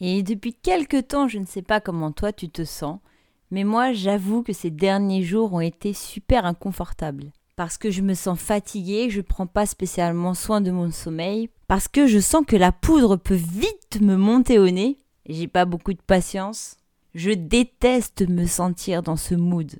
Et depuis quelque temps, je ne sais pas comment toi tu te sens, mais moi j'avoue que ces derniers jours ont été super inconfortables. Parce que je me sens fatiguée, je ne prends pas spécialement soin de mon sommeil, parce que je sens que la poudre peut vite me monter au nez, et j'ai pas beaucoup de patience. Je déteste me sentir dans ce mood.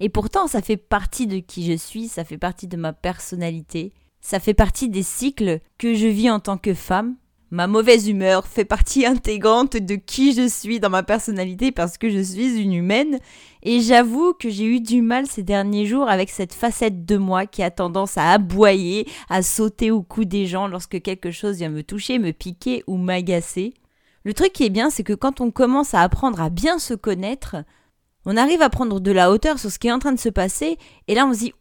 Et pourtant, ça fait partie de qui je suis, ça fait partie de ma personnalité, ça fait partie des cycles que je vis en tant que femme. Ma mauvaise humeur fait partie intégrante de qui je suis dans ma personnalité parce que je suis une humaine. Et j'avoue que j'ai eu du mal ces derniers jours avec cette facette de moi qui a tendance à aboyer, à sauter au cou des gens lorsque quelque chose vient me toucher, me piquer ou m'agacer. Le truc qui est bien, c'est que quand on commence à apprendre à bien se connaître, on arrive à prendre de la hauteur sur ce qui est en train de se passer, et là on se dit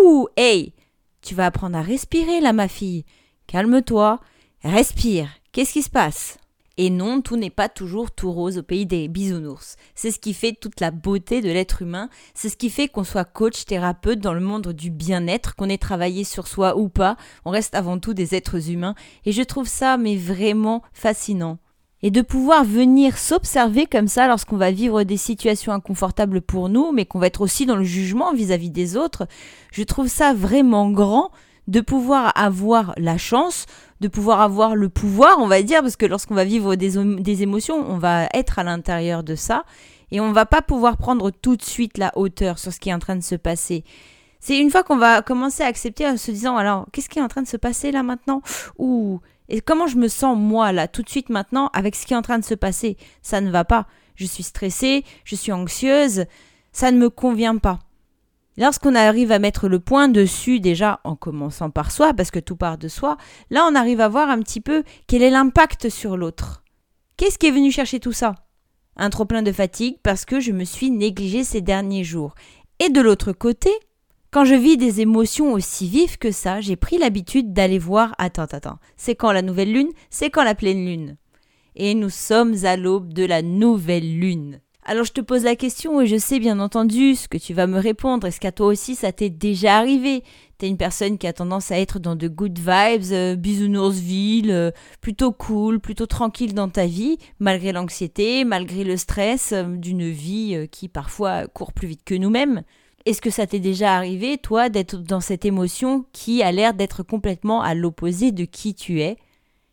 Ouh, hey, tu vas apprendre à respirer là, ma fille. Calme-toi, respire. Qu'est-ce qui se passe? Et non, tout n'est pas toujours tout rose au pays des bisounours. C'est ce qui fait toute la beauté de l'être humain. C'est ce qui fait qu'on soit coach, thérapeute dans le monde du bien-être, qu'on ait travaillé sur soi ou pas. On reste avant tout des êtres humains. Et je trouve ça, mais vraiment fascinant et de pouvoir venir s'observer comme ça lorsqu'on va vivre des situations inconfortables pour nous, mais qu'on va être aussi dans le jugement vis-à-vis des autres, je trouve ça vraiment grand de pouvoir avoir la chance, de pouvoir avoir le pouvoir, on va dire, parce que lorsqu'on va vivre des, des émotions, on va être à l'intérieur de ça, et on va pas pouvoir prendre tout de suite la hauteur sur ce qui est en train de se passer. C'est une fois qu'on va commencer à accepter en se disant alors qu'est-ce qui est en train de se passer là maintenant? Ou et comment je me sens moi là tout de suite maintenant avec ce qui est en train de se passer? Ça ne va pas. Je suis stressée, je suis anxieuse, ça ne me convient pas. Lorsqu'on arrive à mettre le point dessus déjà en commençant par soi, parce que tout part de soi, là on arrive à voir un petit peu quel est l'impact sur l'autre. Qu'est-ce qui est venu chercher tout ça? Un trop plein de fatigue parce que je me suis négligée ces derniers jours. Et de l'autre côté, quand je vis des émotions aussi vives que ça, j'ai pris l'habitude d'aller voir attends, attends, c'est quand la nouvelle lune? C'est quand la pleine lune? Et nous sommes à l'aube de la nouvelle lune. Alors je te pose la question et je sais bien entendu ce que tu vas me répondre. Est-ce qu'à toi aussi ça t'est déjà arrivé? T'es une personne qui a tendance à être dans de good vibes, euh, euh, plutôt cool, plutôt tranquille dans ta vie, malgré l'anxiété, malgré le stress euh, d'une vie euh, qui parfois court plus vite que nous-mêmes? Est-ce que ça t'est déjà arrivé, toi, d'être dans cette émotion qui a l'air d'être complètement à l'opposé de qui tu es?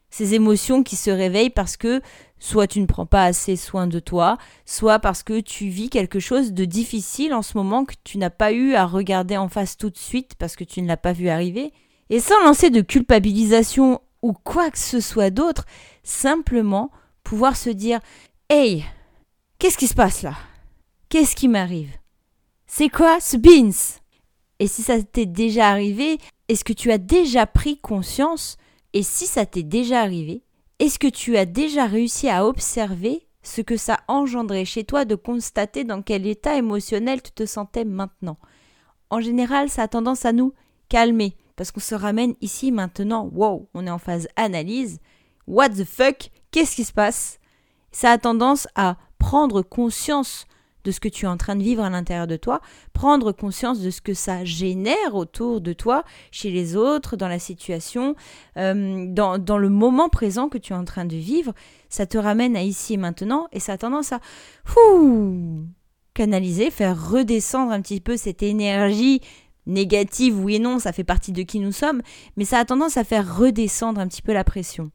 Ces émotions qui se réveillent parce que soit tu ne prends pas assez soin de toi, soit parce que tu vis quelque chose de difficile en ce moment que tu n'as pas eu à regarder en face tout de suite parce que tu ne l'as pas vu arriver. Et sans lancer de culpabilisation ou quoi que ce soit d'autre, simplement pouvoir se dire Hey, qu'est-ce qui se passe là? Qu'est-ce qui m'arrive? C'est quoi ce beans? Et si ça t'est déjà arrivé, est-ce que tu as déjà pris conscience? Et si ça t'est déjà arrivé, est-ce que tu as déjà réussi à observer ce que ça engendrait chez toi de constater dans quel état émotionnel tu te sentais maintenant? En général, ça a tendance à nous calmer parce qu'on se ramène ici maintenant. Wow, on est en phase analyse. What the fuck Qu'est-ce qui se passe? Ça a tendance à prendre conscience de ce que tu es en train de vivre à l'intérieur de toi, prendre conscience de ce que ça génère autour de toi, chez les autres, dans la situation, euh, dans, dans, le moment présent que tu es en train de vivre, ça te ramène à ici et maintenant et ça a tendance à canaliser, faire redescendre un petit peu cette énergie négative, oui et non, ça fait partie de qui nous sommes, mais ça a tendance à faire redescendre un petit peu la pression.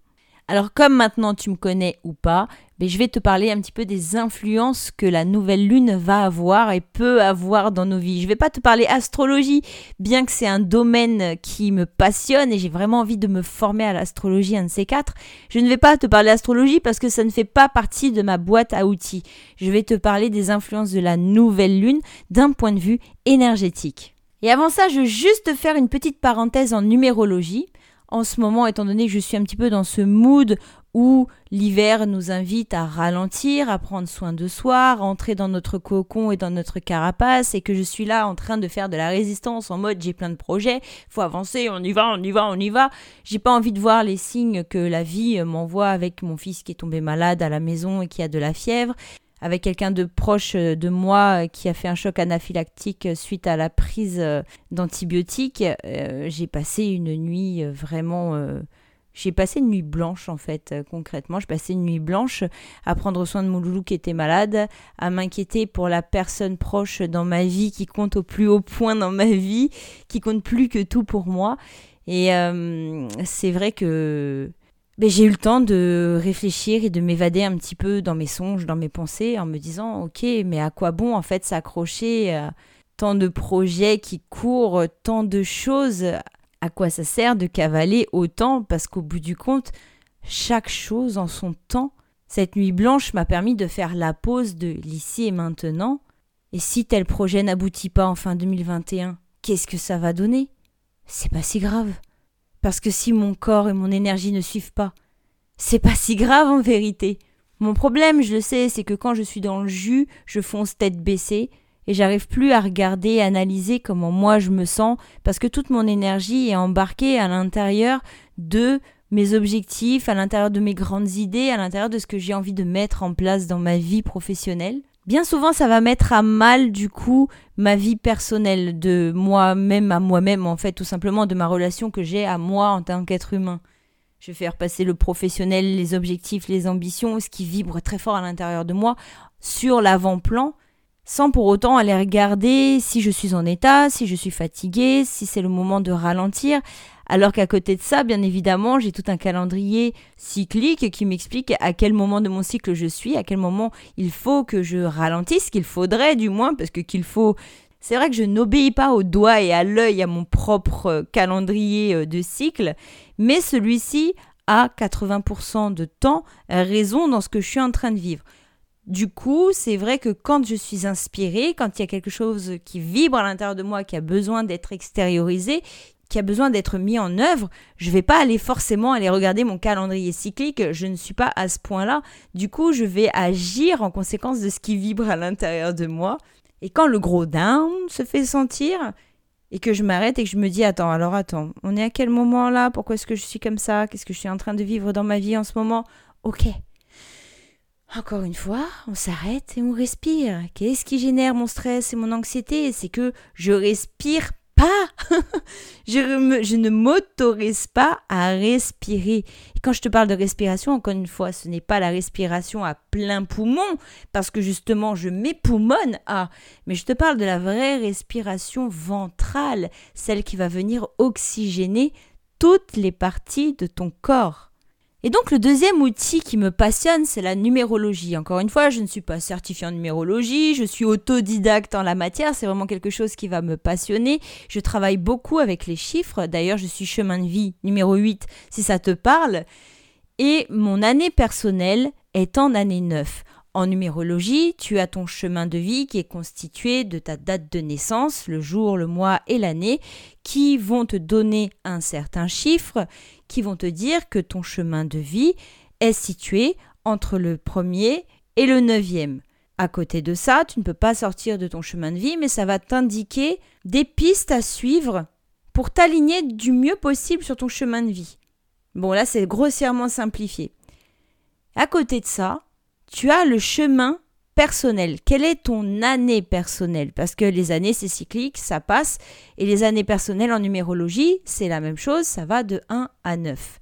Alors comme maintenant tu me connais ou pas, mais je vais te parler un petit peu des influences que la nouvelle lune va avoir et peut avoir dans nos vies. Je ne vais pas te parler astrologie, bien que c'est un domaine qui me passionne et j'ai vraiment envie de me former à l'astrologie, un de ces quatre. Je ne vais pas te parler astrologie parce que ça ne fait pas partie de ma boîte à outils. Je vais te parler des influences de la nouvelle lune d'un point de vue énergétique. Et avant ça, je veux juste faire une petite parenthèse en numérologie en ce moment, étant donné que je suis un petit peu dans ce mood où l'hiver nous invite à ralentir, à prendre soin de soi, rentrer dans notre cocon et dans notre carapace, et que je suis là en train de faire de la résistance en mode j'ai plein de projets, faut avancer, on y va, on y va, on y va. J'ai pas envie de voir les signes que la vie m'envoie avec mon fils qui est tombé malade à la maison et qui a de la fièvre avec quelqu'un de proche euh, de moi euh, qui a fait un choc anaphylactique euh, suite à la prise d'antibiotiques, j'ai passé une nuit vraiment J'ai passé une nuit blanche en fait, concrètement. J'ai passé une nuit blanche à prendre soin de mon loulou qui était malade, à m'inquiéter pour la personne proche dans ma vie qui compte au plus haut point dans ma vie, qui compte plus que tout pour moi. Et c'est vrai que ben, j'ai eu le temps de réfléchir et de m'évader un petit peu dans mes songes, dans mes pensées, en me disant ok, mais à quoi bon en fait s'accrocher à tant de projets qui courent, tant de choses? À quoi ça sert de cavaler autant? Parce qu'au bout du compte, chaque chose en son temps. Cette nuit blanche m'a permis de faire la pause de l'ici et maintenant. Et si tel projet n'aboutit pas en fin 2021, qu'est-ce que ça va donner? C'est pas si grave. Parce que si mon corps et mon énergie ne suivent pas, c'est pas si grave en vérité. Mon problème, je le sais, c'est que quand je suis dans le jus, je fonce tête baissée, et j'arrive plus à regarder analyser comment moi je me sens parce que toute mon énergie est embarquée à l'intérieur de mes objectifs, à l'intérieur de mes grandes idées, à l'intérieur de ce que j'ai envie de mettre en place dans ma vie professionnelle. Bien souvent, ça va mettre à mal, du coup, ma vie personnelle, de moi-même à moi-même, en fait, tout simplement, de ma relation que j'ai à moi en tant qu'être humain. Je vais faire passer le professionnel, les objectifs, les ambitions, ce qui vibre très fort à l'intérieur de moi, sur l'avant-plan, sans pour autant aller regarder si je suis en état, si je suis fatiguée, si c'est le moment de ralentir. Alors qu'à côté de ça, bien évidemment, j'ai tout un calendrier cyclique qui m'explique à quel moment de mon cycle je suis, à quel moment il faut que je ralentisse, qu'il faudrait du moins, parce que qu'il faut... C'est vrai que je n'obéis pas au doigt et à l'œil à mon propre calendrier euh, de cycle, mais celui-ci a 80% de temps raison dans ce que je suis en train de vivre. Du coup, c'est vrai que quand je suis inspirée, quand il y a quelque chose qui vibre à l'intérieur de moi, qui a besoin d'être extériorisé, qui a besoin d'être mis en œuvre, je ne vais pas aller forcément aller regarder mon calendrier cyclique, je ne suis pas à ce point-là. Du coup, je vais agir en conséquence de ce qui vibre à l'intérieur de moi. Et quand le gros down se fait sentir, et que je m'arrête et que je me dis attends, alors attends, on est à quel moment là Pourquoi est-ce que je suis comme ça? Qu'est-ce que je suis en train de vivre dans ma vie en ce moment? Ok, encore une fois, on s'arrête et on respire. Qu'est-ce qui génère mon stress et mon anxiété? C'est que je respire pas. je, ne m'autorise pas à respirer. Quand je te parle de respiration, encore une fois, ce n'est pas la respiration à plein poumon, parce que justement, je m'époumonne à. Mais je te parle de la vraie respiration ventrale, celle qui va venir oxygéner toutes les parties de ton corps. Et donc le deuxième outil qui me passionne, c'est la numérologie. Encore une fois, je ne suis pas certifiée en numérologie, je suis autodidacte en la matière, c'est vraiment quelque chose qui va me passionner. Je travaille beaucoup avec les chiffres, d'ailleurs je suis chemin de vie numéro 8 si ça te parle. Et mon année personnelle est en année 9. En numérologie, tu as ton chemin de vie qui est constitué de ta date de naissance, le jour, le mois et l'année, qui vont te donner un certain chiffre, qui vont te dire que ton chemin de vie est situé entre le premier et le neuvième. À côté de ça, tu ne peux pas sortir de ton chemin de vie, mais ça va t'indiquer des pistes à suivre pour t'aligner du mieux possible sur ton chemin de vie. Bon, là, c'est grossièrement simplifié. À côté de ça, tu as le chemin personnel. Quelle est ton année personnelle? Parce que les années, c'est cyclique, ça passe. Et les années personnelles en numérologie, c'est la même chose, ça va de 1 à 9.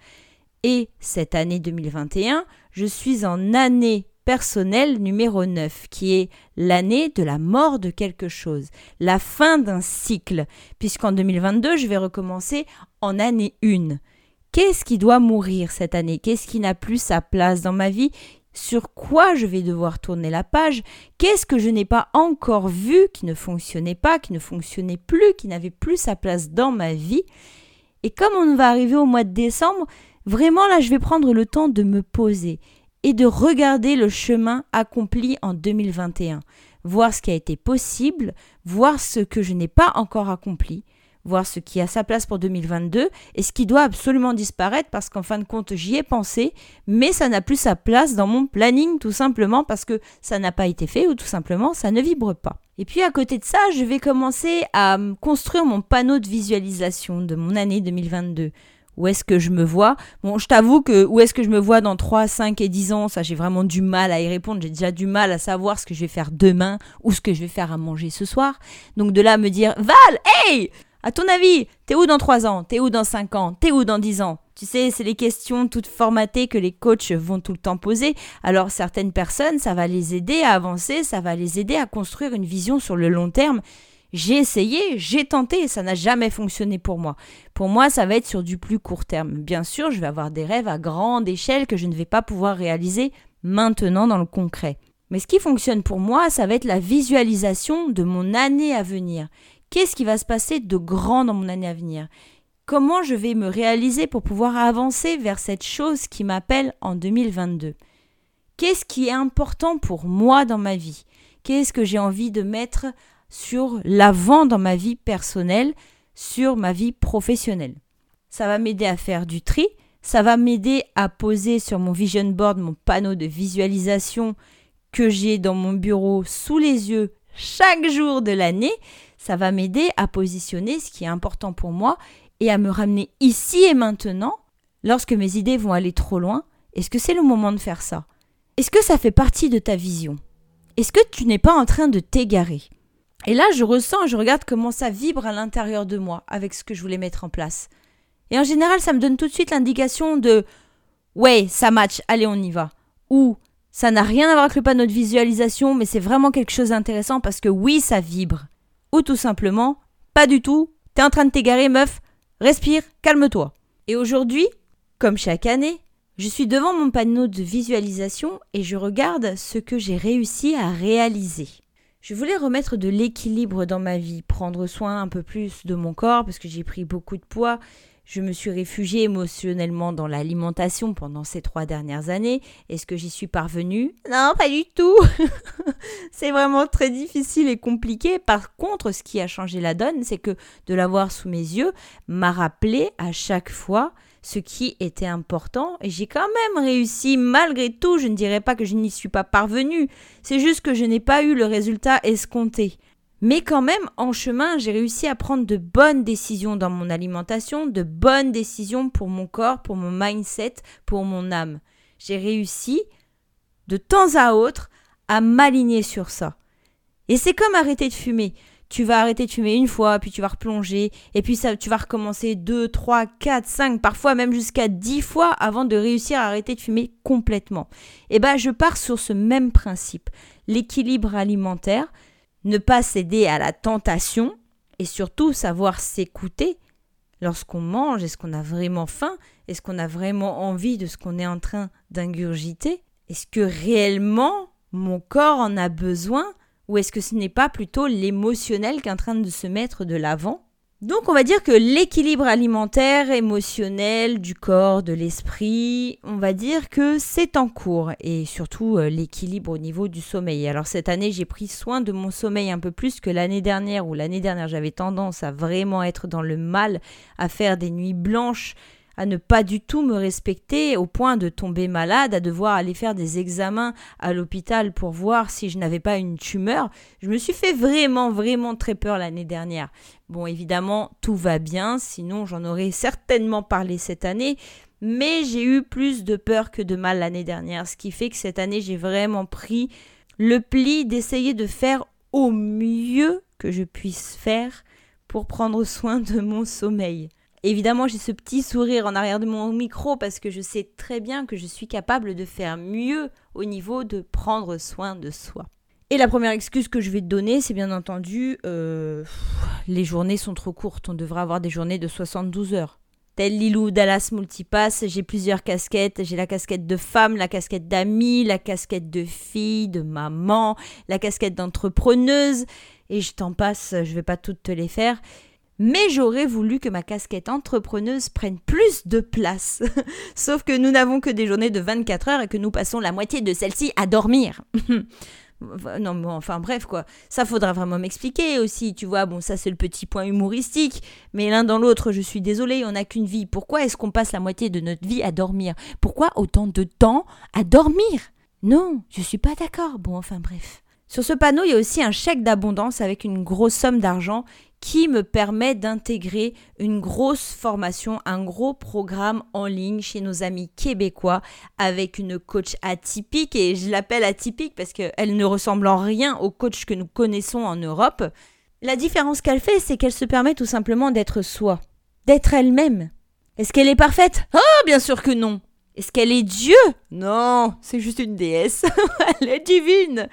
Et cette année 2021, je suis en année personnelle numéro 9, qui est l'année de la mort de quelque chose, la fin d'un cycle, puisqu'en 2022, je vais recommencer en année 1. Qu'est-ce qui doit mourir cette année? Qu'est-ce qui n'a plus sa place dans ma vie? Sur quoi je vais devoir tourner la page, qu'est-ce que je n'ai pas encore vu qui ne fonctionnait pas, qui ne fonctionnait plus, qui n'avait plus sa place dans ma vie? Et comme on va arriver au mois de décembre, vraiment là je vais prendre le temps de me poser et de regarder le chemin accompli en 2021, voir ce qui a été possible, voir ce que je n'ai pas encore accompli, voir ce qui a sa place pour 2022 et ce qui doit absolument disparaître parce qu'en fin de compte j'y ai pensé, mais ça n'a plus sa place dans mon planning tout simplement parce que ça n'a pas été fait ou tout simplement ça ne vibre pas. Et puis à côté de ça, je vais commencer à construire mon panneau de visualisation de mon année 2022. Où est-ce que je me vois? Bon, je t'avoue que où est-ce que je me vois dans 3, 5 et 10 ans, ça j'ai vraiment du mal à y répondre. J'ai déjà du mal à savoir ce que je vais faire demain ou ce que je vais faire à manger ce soir. Donc de là me dire Val, hey à ton avis, t'es où dans 3 ans? T'es où dans 5 ans? T'es où dans 10 ans? Tu sais, c'est les questions toutes formatées que les coachs vont tout le temps poser. Alors certaines personnes, ça va les aider à avancer, ça va les aider à construire une vision sur le long terme. J'ai essayé, j'ai tenté, ça n'a jamais fonctionné pour moi. Pour moi, ça va être sur du plus court terme. Bien sûr, je vais avoir des rêves à grande échelle que je ne vais pas pouvoir réaliser maintenant dans le concret. Mais ce qui fonctionne pour moi, ça va être la visualisation de mon année à venir. Qu'est-ce qui va se passer de grand dans mon année à venir? Comment je vais me réaliser pour pouvoir avancer vers cette chose qui m'appelle en 2022 Qu'est-ce qui est important pour moi dans ma vie? Qu'est-ce que j'ai envie de mettre sur l'avant dans ma vie personnelle, sur ma vie professionnelle? Ça va m'aider à faire du tri, ça va m'aider à poser sur mon vision board mon panneau de visualisation que j'ai dans mon bureau sous les yeux chaque jour de l'année. Ça va m'aider à positionner ce qui est important pour moi et à me ramener ici et maintenant lorsque mes idées vont aller trop loin. Est-ce que c'est le moment de faire ça? Est-ce que ça fait partie de ta vision? Est-ce que tu n'es pas en train de t'égarer? Et là, je ressens, je regarde comment ça vibre à l'intérieur de moi avec ce que je voulais mettre en place. Et en général, ça me donne tout de suite l'indication de ouais, ça match, allez, on y va. Ou ça n'a rien à voir avec le panneau de visualisation, mais c'est vraiment quelque chose d'intéressant parce que oui, ça vibre. Ou tout simplement, pas du tout, t'es en train de t'égarer, meuf, respire, calme-toi. Et aujourd'hui, comme chaque année, je suis devant mon panneau de visualisation et je regarde ce que j'ai réussi à réaliser. Je voulais remettre de l'équilibre dans ma vie, prendre soin un peu plus de mon corps parce que j'ai pris beaucoup de poids. Je me suis réfugiée émotionnellement dans l'alimentation pendant ces trois dernières années. Est-ce que j'y suis parvenue? Non, pas du tout. c'est vraiment très difficile et compliqué. Par contre, ce qui a changé la donne, c'est que de l'avoir sous mes yeux m'a rappelé à chaque fois ce qui était important et j'ai quand même réussi malgré tout. Je ne dirais pas que je n'y suis pas parvenue, c'est juste que je n'ai pas eu le résultat escompté. Mais quand même, en chemin, j'ai réussi à prendre de bonnes décisions dans mon alimentation, de bonnes décisions pour mon corps, pour mon mindset, pour mon âme. J'ai réussi, de temps à autre, à m'aligner sur ça. Et c'est comme arrêter de fumer tu vas arrêter de fumer une fois, puis tu vas replonger, et puis ça, tu vas recommencer deux, trois, quatre, cinq, parfois même jusqu'à dix fois avant de réussir à arrêter de fumer complètement. Et eh ben, je pars sur ce même principe. L'équilibre alimentaire, ne pas céder à la tentation, et surtout savoir s'écouter lorsqu'on mange. Est-ce qu'on a vraiment faim? Est-ce qu'on a vraiment envie de ce qu'on est en train d'ingurgiter? Est-ce que réellement mon corps en a besoin? Ou est-ce que ce n'est pas plutôt l'émotionnel qui est en train de se mettre de l'avant? Donc on va dire que l'équilibre alimentaire, émotionnel, du corps, de l'esprit, on va dire que c'est en cours et surtout euh, l'équilibre au niveau du sommeil. Alors cette année j'ai pris soin de mon sommeil un peu plus que l'année dernière où l'année dernière j'avais tendance à vraiment être dans le mal, à faire des nuits blanches à ne pas du tout me respecter au point de tomber malade, à devoir aller faire des examens à l'hôpital pour voir si je n'avais pas une tumeur. Je me suis fait vraiment, vraiment très peur l'année dernière. Bon, évidemment, tout va bien, sinon j'en aurais certainement parlé cette année, mais j'ai eu plus de peur que de mal l'année dernière, ce qui fait que cette année j'ai vraiment pris le pli d'essayer de faire au mieux que je puisse faire pour prendre soin de mon sommeil. Évidemment, j'ai ce petit sourire en arrière de mon micro parce que je sais très bien que je suis capable de faire mieux au niveau de prendre soin de soi. Et la première excuse que je vais te donner, c'est bien entendu, euh, les journées sont trop courtes, on devrait avoir des journées de 72 heures. Tel Lilou Dallas Multipass, j'ai plusieurs casquettes. J'ai la casquette de femme, la casquette d'amie, la casquette de fille, de maman, la casquette d'entrepreneuse. Et je t'en passe, je vais pas toutes te les faire mais j'aurais voulu que ma casquette entrepreneuse prenne plus de place. Sauf que nous n'avons que des journées de 24 heures et que nous passons la moitié de celle-ci à dormir. non, mais enfin bref quoi. Ça faudra vraiment m'expliquer aussi, tu vois. Bon, ça c'est le petit point humoristique, mais l'un dans l'autre, je suis désolée, on n'a qu'une vie. Pourquoi est-ce qu'on passe la moitié de notre vie à dormir? Pourquoi autant de temps à dormir? Non, je suis pas d'accord. Bon, enfin bref. Sur ce panneau, il y a aussi un chèque d'abondance avec une grosse somme d'argent qui me permet d'intégrer une grosse formation, un gros programme en ligne chez nos amis québécois avec une coach atypique et je l'appelle atypique parce qu'elle ne ressemble en rien au coach que nous connaissons en Europe. La différence qu'elle fait, c'est qu'elle se permet tout simplement d'être soi, d'être elle-même. Est-ce qu'elle est parfaite? Oh, bien sûr que non. Est-ce qu'elle est Dieu? Non, c'est juste une déesse. Elle est divine.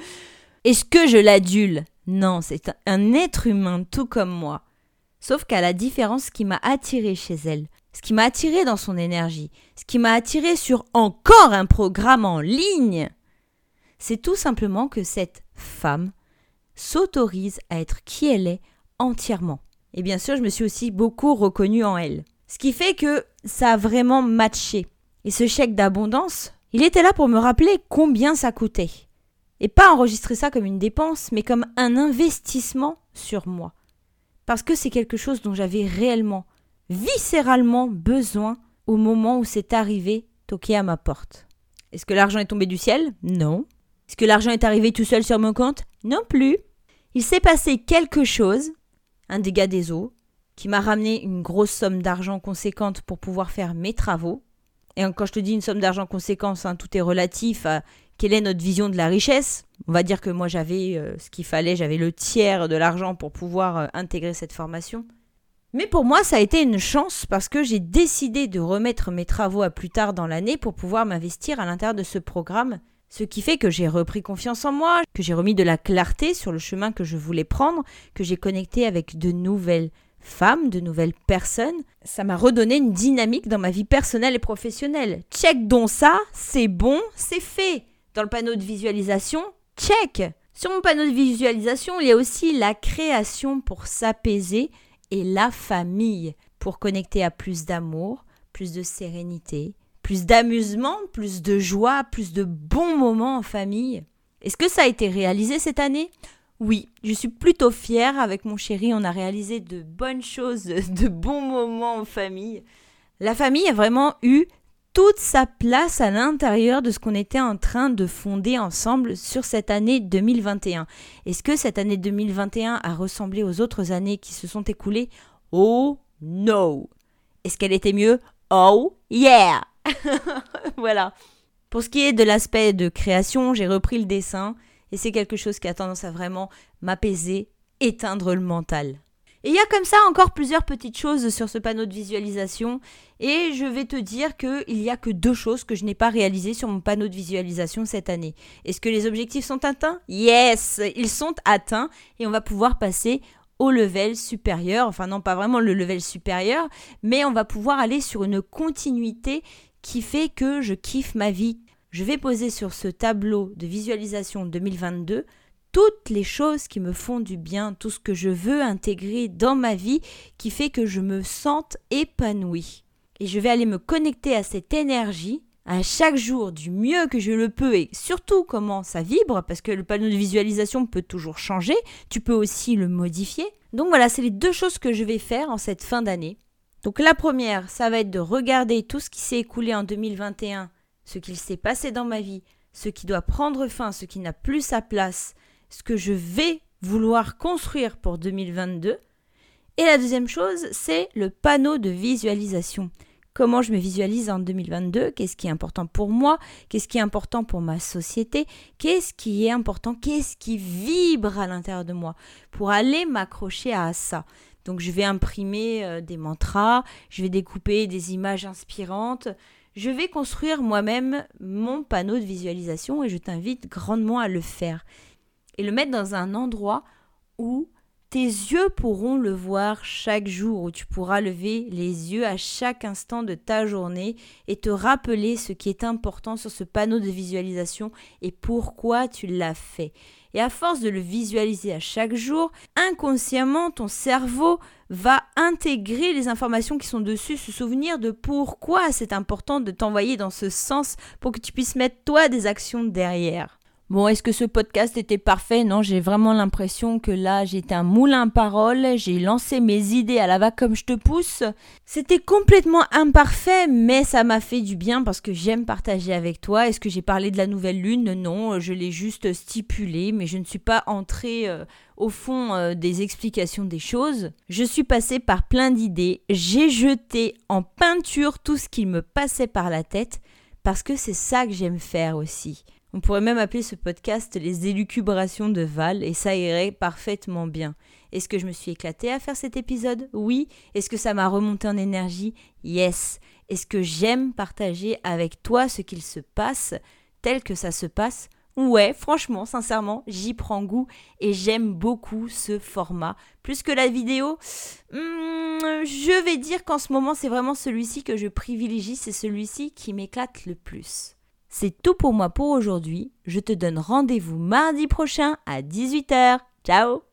Est-ce que je l'adule? Non, c'est un être humain tout comme moi. Sauf qu'à la différence qui m'a attiré chez elle, ce qui m'a attiré dans son énergie, ce qui m'a attiré sur encore un programme en ligne, c'est tout simplement que cette femme s'autorise à être qui elle est entièrement. Et bien sûr, je me suis aussi beaucoup reconnue en elle. Ce qui fait que ça a vraiment matché. Et ce chèque d'abondance, il était là pour me rappeler combien ça coûtait. Et pas enregistrer ça comme une dépense, mais comme un investissement sur moi. Parce que c'est quelque chose dont j'avais réellement, viscéralement besoin au moment où c'est arrivé toquer à ma porte. Est-ce que l'argent est tombé du ciel? Non. Est-ce que l'argent est arrivé tout seul sur mon compte? Non plus. Il s'est passé quelque chose, un dégât des eaux, qui m'a ramené une grosse somme d'argent conséquente pour pouvoir faire mes travaux. Et quand je te dis une somme d'argent conséquente, hein, tout est relatif à quelle est notre vision de la richesse. On va dire que moi j'avais euh, ce qu'il fallait, j'avais le tiers de l'argent pour pouvoir euh, intégrer cette formation. Mais pour moi, ça a été une chance parce que j'ai décidé de remettre mes travaux à plus tard dans l'année pour pouvoir m'investir à l'intérieur de ce programme. Ce qui fait que j'ai repris confiance en moi, que j'ai remis de la clarté sur le chemin que je voulais prendre, que j'ai connecté avec de nouvelles femmes, de nouvelles personnes. Ça m'a redonné une dynamique dans ma vie personnelle et professionnelle. Check donc ça, c'est bon, c'est fait. Dans le panneau de visualisation, check. Sur mon panneau de visualisation, il y a aussi la création pour s'apaiser et la famille pour connecter à plus d'amour, plus de sérénité, plus d'amusement, plus de joie, plus de bons moments en famille. Est-ce que ça a été réalisé cette année? Oui, je suis plutôt fière. Avec mon chéri, on a réalisé de bonnes choses, de bons moments en famille. La famille a vraiment eu toute sa place à l'intérieur de ce qu'on était en train de fonder ensemble sur cette année 2021. Est-ce que cette année 2021 a ressemblé aux autres années qui se sont écoulées? Oh no Est-ce qu'elle était mieux? Oh yeah Voilà. Pour ce qui est de l'aspect de création, j'ai repris le dessin et c'est quelque chose qui a tendance à vraiment m'apaiser, éteindre le mental. Et il y a comme ça encore plusieurs petites choses sur ce panneau de visualisation. Et je vais te dire qu'il n'y a que deux choses que je n'ai pas réalisées sur mon panneau de visualisation cette année. Est-ce que les objectifs sont atteints? Yes, ils sont atteints et on va pouvoir passer au level supérieur. Enfin non, pas vraiment le level supérieur, mais on va pouvoir aller sur une continuité qui fait que je kiffe ma vie je vais poser sur ce tableau de visualisation 2022 toutes les choses qui me font du bien, tout ce que je veux intégrer dans ma vie qui fait que je me sente épanouie. Et je vais aller me connecter à cette énergie à chaque jour du mieux que je le peux et surtout comment ça vibre parce que le panneau de visualisation peut toujours changer, tu peux aussi le modifier. Donc voilà, c'est les deux choses que je vais faire en cette fin d'année. Donc la première, ça va être de regarder tout ce qui s'est écoulé en 2021 ce qu'il s'est passé dans ma vie, ce qui doit prendre fin, ce qui n'a plus sa place, ce que je vais vouloir construire pour 2022. Et la deuxième chose, c'est le panneau de visualisation. Comment je me visualise en 2022 Qu'est-ce qui est important pour moi? Qu'est-ce qui est important pour ma société? Qu'est-ce qui est important? Qu'est-ce qui vibre à l'intérieur de moi Pour aller m'accrocher à ça? Donc je vais imprimer euh, des mantras, je vais découper des images inspirantes, je vais construire moi-même mon panneau de visualisation et je t'invite grandement à le faire. Et le mettre dans un endroit où tes yeux pourront le voir chaque jour, où tu pourras lever les yeux à chaque instant de ta journée et te rappeler ce qui est important sur ce panneau de visualisation et pourquoi tu l'as fait. Et à force de le visualiser à chaque jour, inconsciemment, ton cerveau va intégrer les informations qui sont dessus, se souvenir de pourquoi c'est important de t'envoyer dans ce sens pour que tu puisses mettre toi des actions derrière. Bon, est-ce que ce podcast était parfait? Non, j'ai vraiment l'impression que là, j'étais un moulin parole, j'ai lancé mes idées à la va comme je te pousse. C'était complètement imparfait, mais ça m'a fait du bien parce que j'aime partager avec toi. Est-ce que j'ai parlé de la nouvelle lune? Non, je l'ai juste stipulé, mais je ne suis pas entrée euh, au fond euh, des explications des choses. Je suis passée par plein d'idées, j'ai jeté en peinture tout ce qui me passait par la tête parce que c'est ça que j'aime faire aussi. On pourrait même appeler ce podcast les élucubrations de Val et ça irait parfaitement bien. Est-ce que je me suis éclatée à faire cet épisode? Oui. Est-ce que ça m'a remonté en énergie? Yes. Est-ce que j'aime partager avec toi ce qu'il se passe tel que ça se passe? Ouais, franchement, sincèrement, j'y prends goût et j'aime beaucoup ce format. Plus que la vidéo, hmm, je vais dire qu'en ce moment, c'est vraiment celui-ci que je privilégie, c'est celui-ci qui m'éclate le plus. C'est tout pour moi pour aujourd'hui. Je te donne rendez-vous mardi prochain à 18h. Ciao